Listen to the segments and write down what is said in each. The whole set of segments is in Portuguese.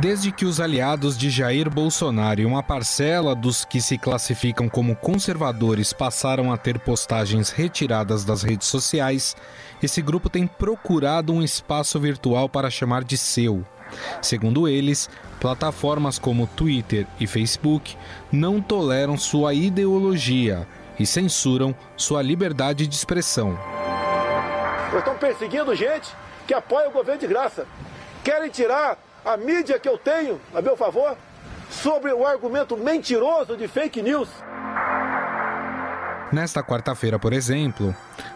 Desde que os aliados de Jair Bolsonaro e uma parcela dos que se classificam como conservadores passaram a ter postagens retiradas das redes sociais, esse grupo tem procurado um espaço virtual para chamar de seu. Segundo eles, plataformas como Twitter e Facebook não toleram sua ideologia e censuram sua liberdade de expressão. Estão perseguindo gente que apoia o governo de graça. Querem tirar a mídia que eu tenho a meu favor sobre o argumento mentiroso de fake news. Nesta quarta-feira, por exemplo,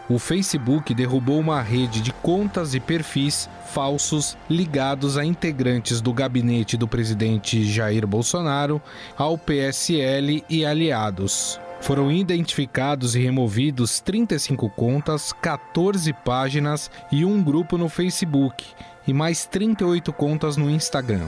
o Facebook derrubou uma rede de contas e perfis falsos ligados a integrantes do gabinete do presidente Jair Bolsonaro, ao PSL e aliados. Foram identificados e removidos 35 contas, 14 páginas e um grupo no Facebook, e mais 38 contas no Instagram.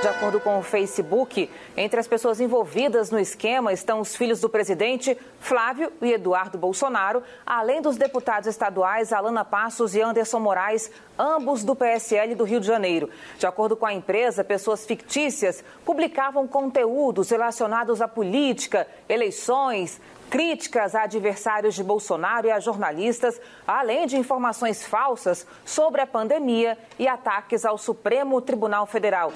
De acordo com o Facebook, entre as pessoas envolvidas no esquema estão os filhos do presidente Flávio e Eduardo Bolsonaro, além dos deputados estaduais Alana Passos e Anderson Moraes, ambos do PSL do Rio de Janeiro. De acordo com a empresa, pessoas fictícias publicavam conteúdos relacionados à política, eleições, críticas a adversários de Bolsonaro e a jornalistas, além de informações falsas sobre a pandemia e ataques ao Supremo Tribunal Federal.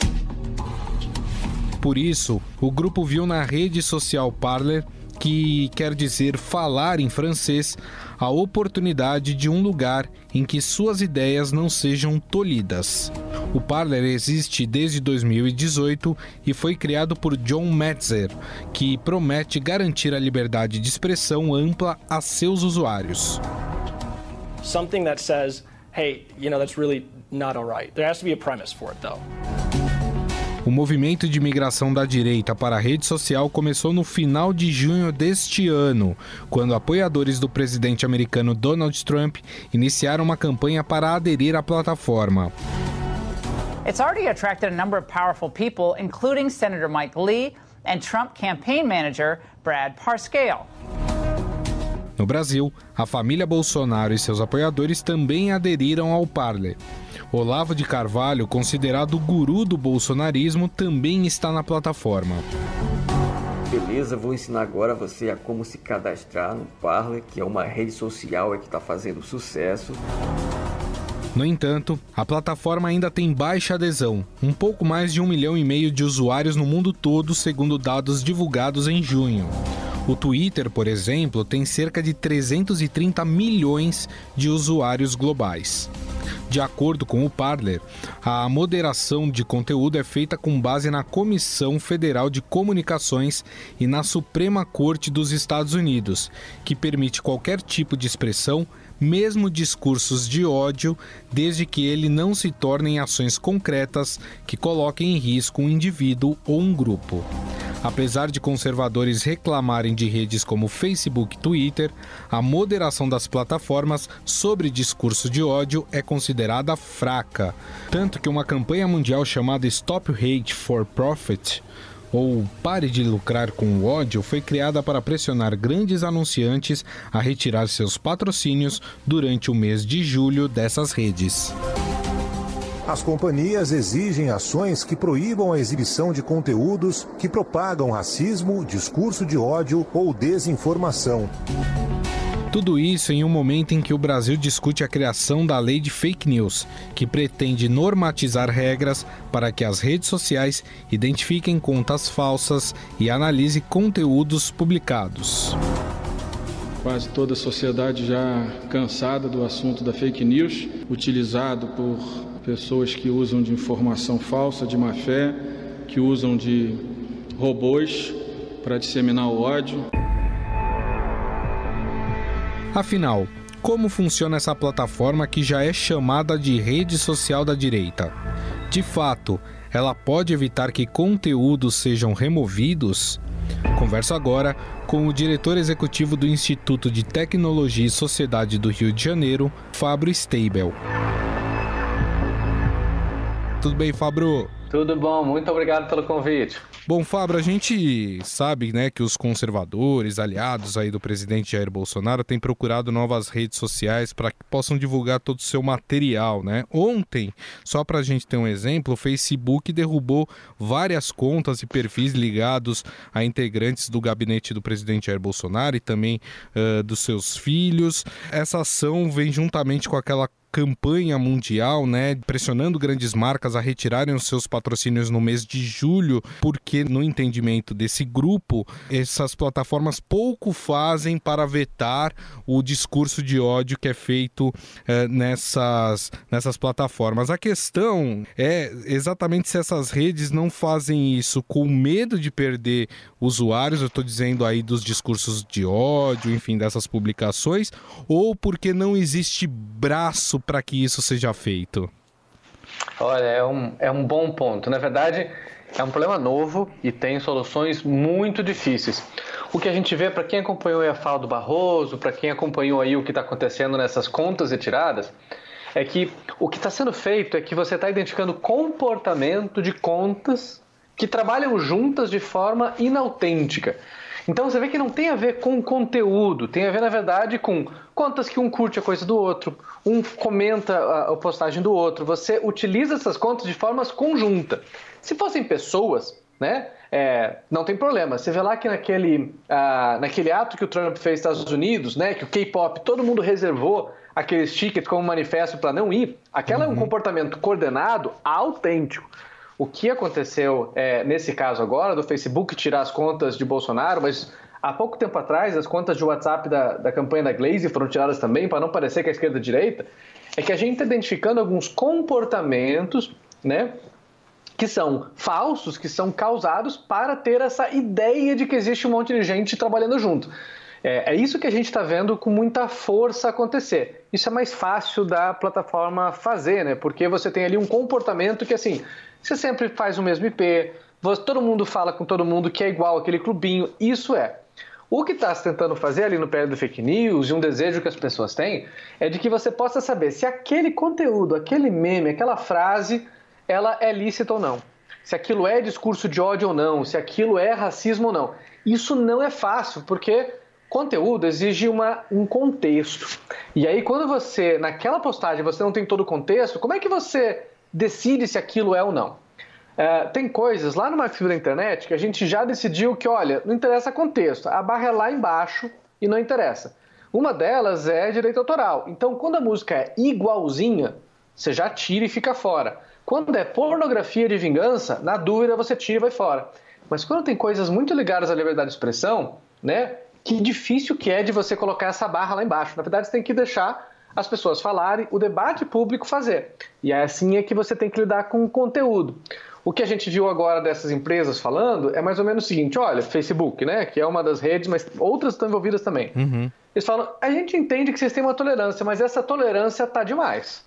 Por isso, o grupo viu na rede social Parler, que quer dizer falar em francês, a oportunidade de um lugar em que suas ideias não sejam tolhidas. O Parler existe desde 2018 e foi criado por John Metzer, que promete garantir a liberdade de expressão ampla a seus usuários. Something that says, hey, you know, that's really not. There has to be a premise for it though. O movimento de migração da direita para a rede social começou no final de junho deste ano, quando apoiadores do presidente americano Donald Trump iniciaram uma campanha para aderir à plataforma. It's already attracted a number of powerful people, including Senator Mike Lee and Trump campaign manager Brad Parscale. No Brasil, a família Bolsonaro e seus apoiadores também aderiram ao Parler. Olavo de Carvalho, considerado o guru do bolsonarismo, também está na plataforma. Beleza, vou ensinar agora você a como se cadastrar no Parler, que é uma rede social que está fazendo sucesso. No entanto, a plataforma ainda tem baixa adesão, um pouco mais de um milhão e meio de usuários no mundo todo, segundo dados divulgados em junho. O Twitter, por exemplo, tem cerca de 330 milhões de usuários globais. De acordo com o Parler, a moderação de conteúdo é feita com base na Comissão Federal de Comunicações e na Suprema Corte dos Estados Unidos, que permite qualquer tipo de expressão, mesmo discursos de ódio, desde que ele não se tornem ações concretas que coloquem em risco um indivíduo ou um grupo. Apesar de conservadores reclamarem de redes como Facebook e Twitter, a moderação das plataformas sobre discurso de ódio é considerada fraca. Tanto que uma campanha mundial chamada Stop Hate for Profit ou Pare de Lucrar com o Ódio foi criada para pressionar grandes anunciantes a retirar seus patrocínios durante o mês de julho dessas redes. As companhias exigem ações que proíbam a exibição de conteúdos que propagam racismo, discurso de ódio ou desinformação. Tudo isso em um momento em que o Brasil discute a criação da lei de fake news, que pretende normatizar regras para que as redes sociais identifiquem contas falsas e analise conteúdos publicados. Quase toda a sociedade já cansada do assunto da fake news, utilizado por pessoas que usam de informação falsa, de má fé, que usam de robôs para disseminar o ódio. Afinal, como funciona essa plataforma que já é chamada de rede social da direita? De fato, ela pode evitar que conteúdos sejam removidos? Converso agora com o diretor executivo do Instituto de Tecnologia e Sociedade do Rio de Janeiro, Fabio Steibel. Tudo bem, Fabro? Tudo bom, muito obrigado pelo convite. Bom, Fábio, a gente sabe né, que os conservadores, aliados aí do presidente Jair Bolsonaro, têm procurado novas redes sociais para que possam divulgar todo o seu material. Né? Ontem, só para a gente ter um exemplo, o Facebook derrubou várias contas e perfis ligados a integrantes do gabinete do presidente Jair Bolsonaro e também uh, dos seus filhos. Essa ação vem juntamente com aquela campanha mundial, né, pressionando grandes marcas a retirarem os seus patrocínios no mês de julho, porque no entendimento desse grupo, essas plataformas pouco fazem para vetar o discurso de ódio que é feito eh, nessas, nessas plataformas. A questão é exatamente se essas redes não fazem isso com medo de perder usuários, eu estou dizendo aí dos discursos de ódio, enfim, dessas publicações, ou porque não existe braço para que isso seja feito? Olha, é um, é um bom ponto. Na verdade, é um problema novo e tem soluções muito difíceis. O que a gente vê para quem acompanhou a fala do Barroso, para quem acompanhou aí o que está acontecendo nessas contas retiradas, é que o que está sendo feito é que você está identificando comportamento de contas que trabalham juntas de forma inautêntica. Então você vê que não tem a ver com conteúdo, tem a ver, na verdade, com contas que um curte a coisa do outro, um comenta a, a postagem do outro. Você utiliza essas contas de formas conjuntas. Se fossem pessoas, né? É, não tem problema. Você vê lá que naquele, uh, naquele ato que o Trump fez nos Estados Unidos, né, que o K-pop, todo mundo reservou aqueles tickets como manifesto para não ir, aquela uhum. é um uhum. comportamento coordenado autêntico. O que aconteceu é, nesse caso agora, do Facebook tirar as contas de Bolsonaro, mas há pouco tempo atrás as contas de WhatsApp da, da campanha da Glaze foram tiradas também, para não parecer que a esquerda é a direita, é que a gente está identificando alguns comportamentos, né? Que são falsos, que são causados para ter essa ideia de que existe um monte de gente trabalhando junto. É, é isso que a gente está vendo com muita força acontecer. Isso é mais fácil da plataforma fazer, né? Porque você tem ali um comportamento que, assim, você sempre faz o mesmo IP, todo mundo fala com todo mundo que é igual aquele clubinho. Isso é. O que está se tentando fazer ali no pé do fake news e um desejo que as pessoas têm é de que você possa saber se aquele conteúdo, aquele meme, aquela frase, ela é lícita ou não. Se aquilo é discurso de ódio ou não, se aquilo é racismo ou não. Isso não é fácil, porque conteúdo exige uma, um contexto. E aí, quando você, naquela postagem, você não tem todo o contexto, como é que você decide se aquilo é ou não. É, tem coisas lá no Marxismo da Internet que a gente já decidiu que, olha, não interessa contexto, a barra é lá embaixo e não interessa. Uma delas é direito autoral. Então, quando a música é igualzinha, você já tira e fica fora. Quando é pornografia de vingança, na dúvida você tira e vai fora. Mas quando tem coisas muito ligadas à liberdade de expressão, né, que difícil que é de você colocar essa barra lá embaixo. Na verdade, você tem que deixar as pessoas falarem, o debate público fazer. E é assim é que você tem que lidar com o conteúdo. O que a gente viu agora dessas empresas falando é mais ou menos o seguinte: olha, Facebook, né, que é uma das redes, mas outras estão envolvidas também. Uhum. Eles falam: a gente entende que vocês têm uma tolerância, mas essa tolerância está demais.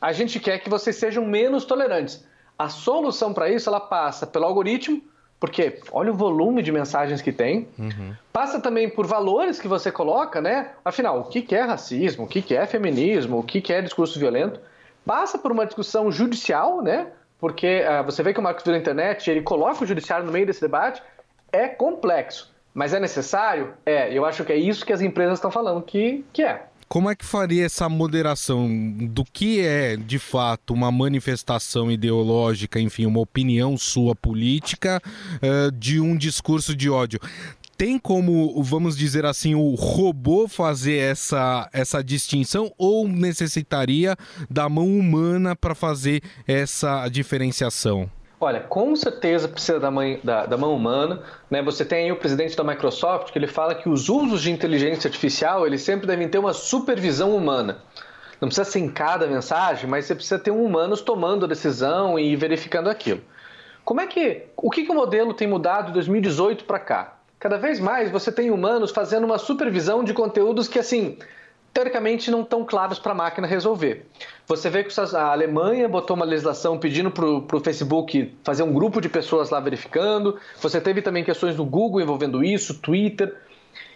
A gente quer que vocês sejam menos tolerantes. A solução para isso ela passa pelo algoritmo porque olha o volume de mensagens que tem. Uhum. Passa também por valores que você coloca, né? Afinal, o que é racismo, o que é feminismo, o que é discurso violento. Passa por uma discussão judicial, né? Porque uh, você vê que o Marcos da Internet ele coloca o judiciário no meio desse debate. É complexo, mas é necessário? É, eu acho que é isso que as empresas estão falando que, que é. Como é que faria essa moderação do que é, de fato, uma manifestação ideológica, enfim, uma opinião sua política, uh, de um discurso de ódio? Tem como, vamos dizer assim, o robô fazer essa, essa distinção ou necessitaria da mão humana para fazer essa diferenciação? Olha, com certeza precisa da, mãe, da, da, mão humana. Né? Você tem o presidente da Microsoft que ele fala que os usos de inteligência artificial eles sempre devem ter uma supervisão humana. Não precisa ser em cada mensagem, mas você precisa ter um humanos tomando a decisão e verificando aquilo. Como é que o que, que o modelo tem mudado de 2018 para cá? Cada vez mais você tem humanos fazendo uma supervisão de conteúdos que assim teoricamente não estão claros para a máquina resolver. Você vê que a Alemanha botou uma legislação pedindo para o Facebook fazer um grupo de pessoas lá verificando. Você teve também questões do Google envolvendo isso, Twitter.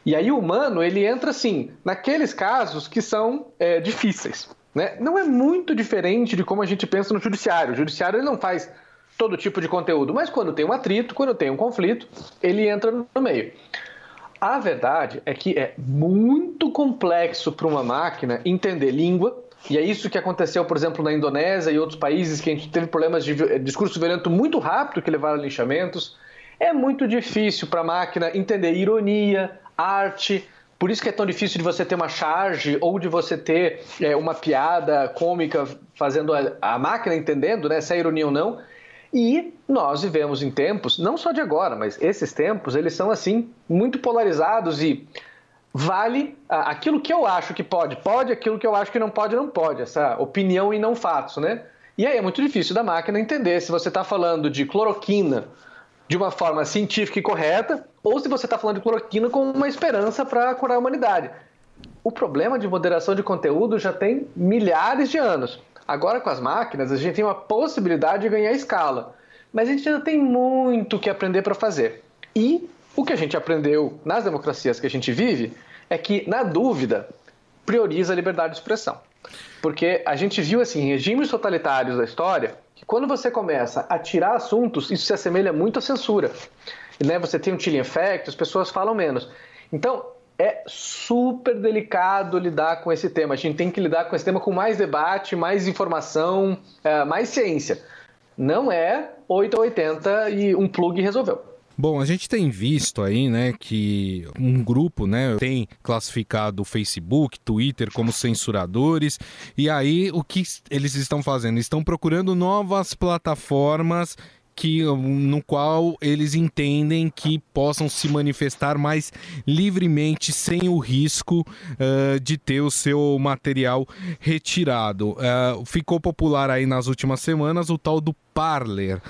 E aí o humano ele entra assim naqueles casos que são é, difíceis. Né? Não é muito diferente de como a gente pensa no judiciário. O judiciário ele não faz todo tipo de conteúdo, mas quando tem um atrito, quando tem um conflito, ele entra no meio. A verdade é que é muito complexo para uma máquina entender língua, e é isso que aconteceu, por exemplo, na Indonésia e outros países que a gente teve problemas de eh, discurso violento muito rápido que levaram a linchamentos. É muito difícil para a máquina entender ironia, arte. Por isso que é tão difícil de você ter uma charge ou de você ter é, uma piada cômica fazendo a, a máquina entendendo né, se é ironia ou não. E nós vivemos em tempos, não só de agora, mas esses tempos, eles são assim muito polarizados e vale aquilo que eu acho que pode, pode, aquilo que eu acho que não pode, não pode, essa opinião e não fatos, né? E aí é muito difícil da máquina entender se você está falando de cloroquina de uma forma científica e correta ou se você está falando de cloroquina com uma esperança para curar a humanidade. O problema de moderação de conteúdo já tem milhares de anos. Agora, com as máquinas, a gente tem uma possibilidade de ganhar escala. Mas a gente ainda tem muito que aprender para fazer. E o que a gente aprendeu nas democracias que a gente vive é que, na dúvida, prioriza a liberdade de expressão. Porque a gente viu, assim, em regimes totalitários da história, que quando você começa a tirar assuntos, isso se assemelha muito à censura. Né? Você tem um chilling effect, as pessoas falam menos. Então, é super delicado lidar com esse tema. A gente tem que lidar com esse tema com mais debate, mais informação, é, mais ciência. Não é 8 ou 80 e um plug resolveu. Bom, a gente tem visto aí, né, que um grupo, né, tem classificado o Facebook, Twitter como censuradores, e aí o que eles estão fazendo? Estão procurando novas plataformas que, no qual eles entendem que possam se manifestar mais livremente sem o risco uh, de ter o seu material retirado. Uh, ficou popular aí nas últimas semanas o tal do Parler.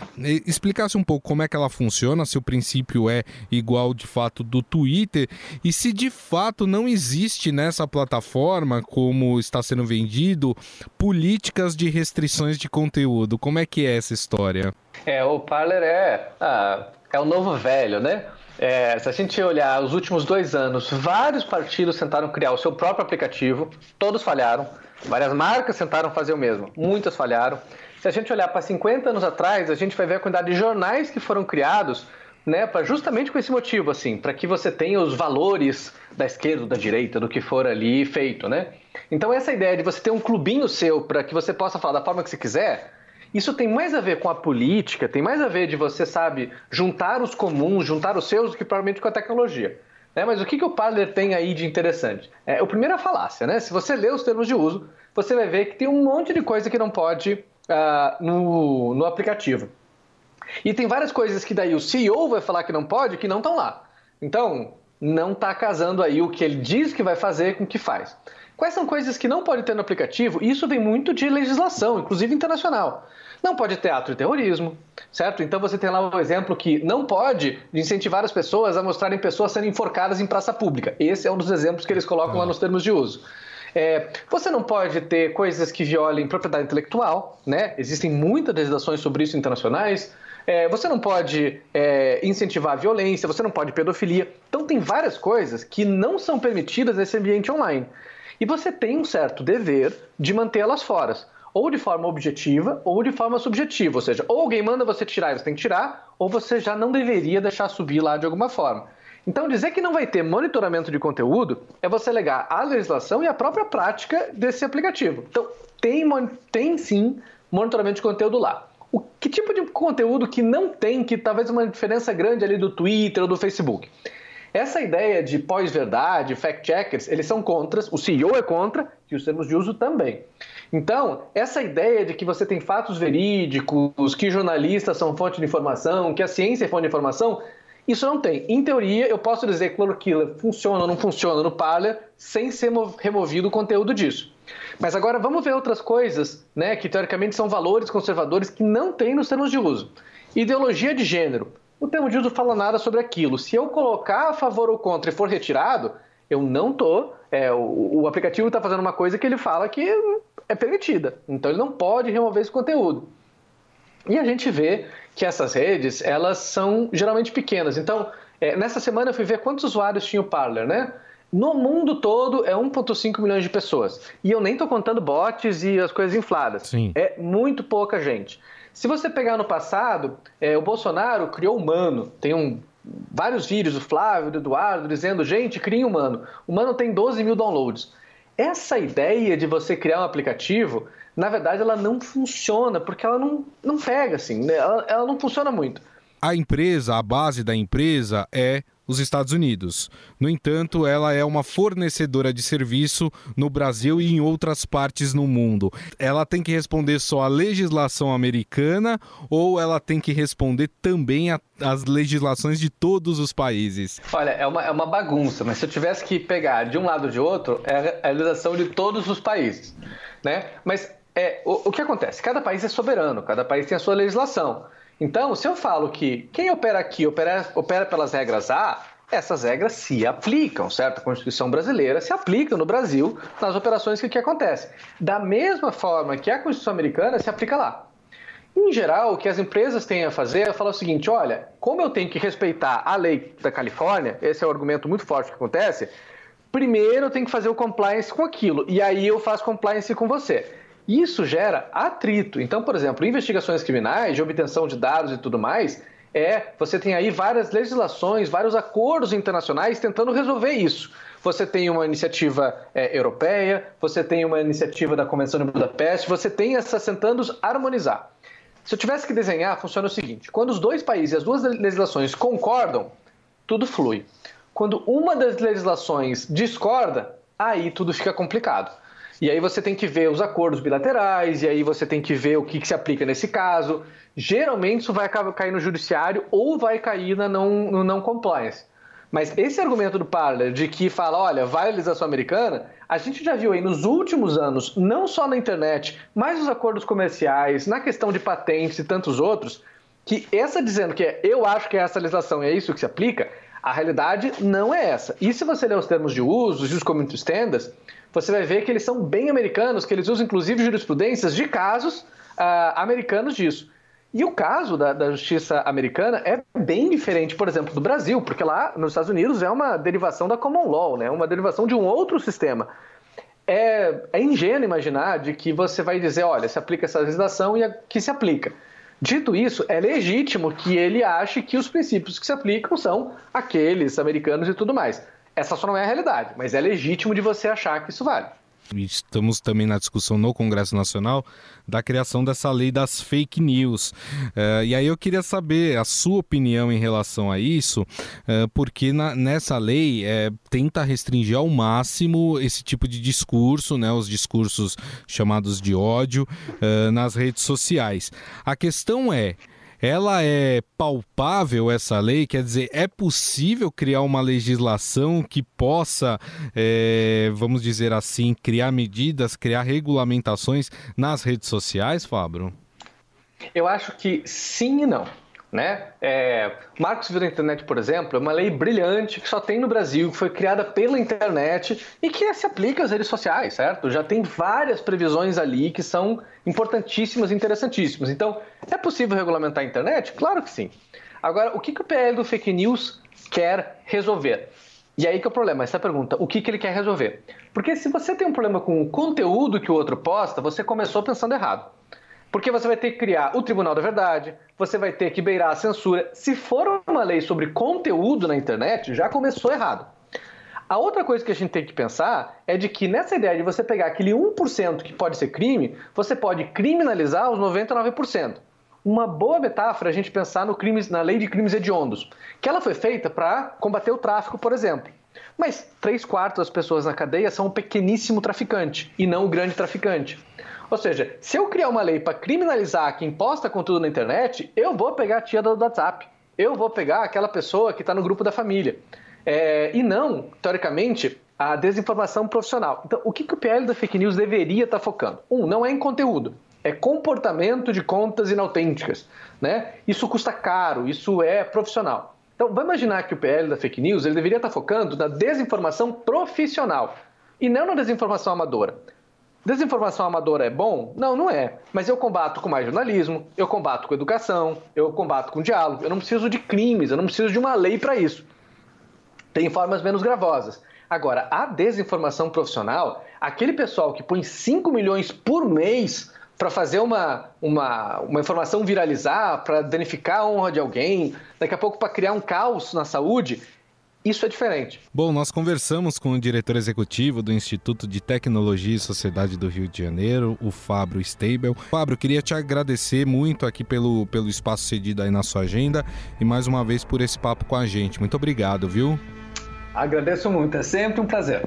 Explicasse um pouco como é que ela funciona, se o princípio é igual de fato do Twitter e se de fato não existe nessa plataforma, como está sendo vendido, políticas de restrições de conteúdo. Como é que é essa história? É, o Parler é, ah, é o novo velho, né? É, se a gente olhar os últimos dois anos, vários partidos tentaram criar o seu próprio aplicativo, todos falharam. Várias marcas tentaram fazer o mesmo, muitas falharam. Se a gente olhar para 50 anos atrás, a gente vai ver a quantidade de jornais que foram criados né, para justamente com esse motivo, assim, para que você tenha os valores da esquerda da direita do que for ali feito, né? Então essa ideia de você ter um clubinho seu para que você possa falar da forma que você quiser, isso tem mais a ver com a política, tem mais a ver de você, sabe, juntar os comuns, juntar os seus, do que provavelmente com a tecnologia. Né? Mas o que, que o Parler tem aí de interessante? É, o primeiro é a falácia, né? Se você lê os termos de uso, você vai ver que tem um monte de coisa que não pode uh, no, no aplicativo. E tem várias coisas que daí o CEO vai falar que não pode, que não estão lá. Então, não está casando aí o que ele diz que vai fazer com o que faz. Quais são coisas que não pode ter no aplicativo? Isso vem muito de legislação, inclusive internacional. Não pode ter ato de terrorismo, certo? Então você tem lá um exemplo que não pode incentivar as pessoas a mostrarem pessoas sendo enforcadas em praça pública. Esse é um dos exemplos que eles colocam lá nos termos de uso. É, você não pode ter coisas que violem propriedade intelectual, né? Existem muitas legislações sobre isso internacionais. É, você não pode é, incentivar a violência, você não pode pedofilia. Então tem várias coisas que não são permitidas nesse ambiente online. E você tem um certo dever de mantê-las fora, ou de forma objetiva ou de forma subjetiva, ou seja, ou alguém manda você tirar e você tem que tirar, ou você já não deveria deixar subir lá de alguma forma. Então, dizer que não vai ter monitoramento de conteúdo é você legar a legislação e a própria prática desse aplicativo. Então, tem, tem sim monitoramento de conteúdo lá. Que tipo de conteúdo que não tem, que talvez uma diferença grande ali do Twitter ou do Facebook? Essa ideia de pós-verdade, fact-checkers, eles são contra, o CEO é contra e os termos de uso também. Então, essa ideia de que você tem fatos verídicos, que jornalistas são fonte de informação, que a ciência é fonte de informação, isso não tem. Em teoria, eu posso dizer que cloroquina funciona ou não funciona no Parler sem ser removido o conteúdo disso. Mas agora vamos ver outras coisas, né, que teoricamente são valores conservadores que não tem nos termos de uso. Ideologia de gênero. O termo de uso fala nada sobre aquilo. Se eu colocar a favor ou contra e for retirado, eu não tô. É, o, o aplicativo está fazendo uma coisa que ele fala que é permitida. Então ele não pode remover esse conteúdo. E a gente vê que essas redes, elas são geralmente pequenas. Então, é, nessa semana eu fui ver quantos usuários tinha o Parler, né? No mundo todo é 1,5 milhões de pessoas. E eu nem estou contando bots e as coisas infladas. Sim. É muito pouca gente. Se você pegar no passado, é, o Bolsonaro criou o Mano. Tem um, vários vídeos do Flávio, do Eduardo, dizendo: gente, crie um Mano. O Mano tem 12 mil downloads. Essa ideia de você criar um aplicativo, na verdade, ela não funciona, porque ela não, não pega, assim, né? ela, ela não funciona muito. A empresa, a base da empresa é os Estados Unidos. No entanto, ela é uma fornecedora de serviço no Brasil e em outras partes no mundo. Ela tem que responder só à legislação americana ou ela tem que responder também às legislações de todos os países? Olha, é uma, é uma bagunça, mas se eu tivesse que pegar de um lado ou de outro, é a legislação de todos os países. Né? Mas é, o, o que acontece? Cada país é soberano, cada país tem a sua legislação. Então, se eu falo que quem opera aqui opera, opera pelas regras A, essas regras se aplicam, certo? A Constituição brasileira se aplica no Brasil nas operações que aqui acontecem. Da mesma forma que a Constituição americana se aplica lá. Em geral, o que as empresas têm a fazer é falar o seguinte: olha, como eu tenho que respeitar a lei da Califórnia, esse é um argumento muito forte que acontece, primeiro eu tenho que fazer o compliance com aquilo, e aí eu faço compliance com você. Isso gera atrito. Então, por exemplo, investigações criminais, de obtenção de dados e tudo mais, é você tem aí várias legislações, vários acordos internacionais tentando resolver isso. Você tem uma iniciativa é, europeia, você tem uma iniciativa da Convenção de Budapeste, você tem essas tentando harmonizar. Se eu tivesse que desenhar, funciona o seguinte: quando os dois países, as duas legislações concordam, tudo flui. Quando uma das legislações discorda, aí tudo fica complicado. E aí você tem que ver os acordos bilaterais, e aí você tem que ver o que, que se aplica nesse caso. Geralmente isso vai cair no judiciário ou vai cair na não, no não compliance. Mas esse argumento do Parler de que fala, olha, vai a legislação americana, a gente já viu aí nos últimos anos, não só na internet, mas nos acordos comerciais, na questão de patentes e tantos outros, que essa dizendo que é, eu acho que é essa legislação e é isso que se aplica, a realidade não é essa. E se você ler os termos de uso, os community standards, você vai ver que eles são bem americanos, que eles usam inclusive jurisprudências de casos uh, americanos disso. E o caso da, da, justiça americana é bem diferente, por exemplo, do Brasil, porque lá nos Estados Unidos é uma derivação da common law, né? uma derivação de um outro sistema. É, é ingênuo imaginar de que você vai dizer, olha, se aplica essa legislação e que se aplica. Dito isso, é legítimo que ele ache que os princípios que se aplicam são aqueles americanos e tudo mais. Essa só não é a realidade, mas é legítimo de você achar que isso vale. Estamos também na discussão no Congresso Nacional da criação dessa lei das fake news. Uh, e aí eu queria saber a sua opinião em relação a isso, uh, porque na, nessa lei é, tenta restringir ao máximo esse tipo de discurso, né, os discursos chamados de ódio uh, nas redes sociais. A questão é ela é palpável essa lei? Quer dizer, é possível criar uma legislação que possa, é, vamos dizer assim, criar medidas, criar regulamentações nas redes sociais, Fabro? Eu acho que sim e não. Né? É, Marcos Civil da Internet, por exemplo, é uma lei brilhante que só tem no Brasil, que foi criada pela internet e que se aplica às redes sociais, certo? Já tem várias previsões ali que são importantíssimas e interessantíssimas. Então, é possível regulamentar a internet? Claro que sim. Agora, o que, que o PL do fake news quer resolver? E aí que é o problema, essa pergunta, o que, que ele quer resolver? Porque se você tem um problema com o conteúdo que o outro posta, você começou pensando errado. Porque você vai ter que criar o Tribunal da Verdade, você vai ter que beirar a censura. Se for uma lei sobre conteúdo na internet, já começou errado. A outra coisa que a gente tem que pensar é de que nessa ideia de você pegar aquele 1% que pode ser crime, você pode criminalizar os 99%. Uma boa metáfora é a gente pensar no crimes, na lei de crimes hediondos, que ela foi feita para combater o tráfico, por exemplo. Mas três quartos das pessoas na cadeia são um pequeníssimo traficante e não o grande traficante. Ou seja, se eu criar uma lei para criminalizar quem posta conteúdo na internet, eu vou pegar a tia do WhatsApp. Eu vou pegar aquela pessoa que está no grupo da família. É, e não, teoricamente, a desinformação profissional. Então, o que, que o PL da fake news deveria estar tá focando? Um, não é em conteúdo, é comportamento de contas inautênticas. Né? Isso custa caro, isso é profissional. Então, vamos imaginar que o PL da fake news ele deveria estar tá focando na desinformação profissional e não na desinformação amadora. Desinformação amadora é bom? Não, não é. Mas eu combato com mais jornalismo, eu combato com educação, eu combato com diálogo. Eu não preciso de crimes, eu não preciso de uma lei para isso. Tem formas menos gravosas. Agora, a desinformação profissional, aquele pessoal que põe 5 milhões por mês para fazer uma, uma, uma informação viralizar, para danificar a honra de alguém, daqui a pouco para criar um caos na saúde, isso é diferente. Bom, nós conversamos com o diretor executivo do Instituto de Tecnologia e Sociedade do Rio de Janeiro, o Fábio Stable. Fábio, queria te agradecer muito aqui pelo, pelo espaço cedido aí na sua agenda e mais uma vez por esse papo com a gente. Muito obrigado, viu? Agradeço muito, é sempre um prazer.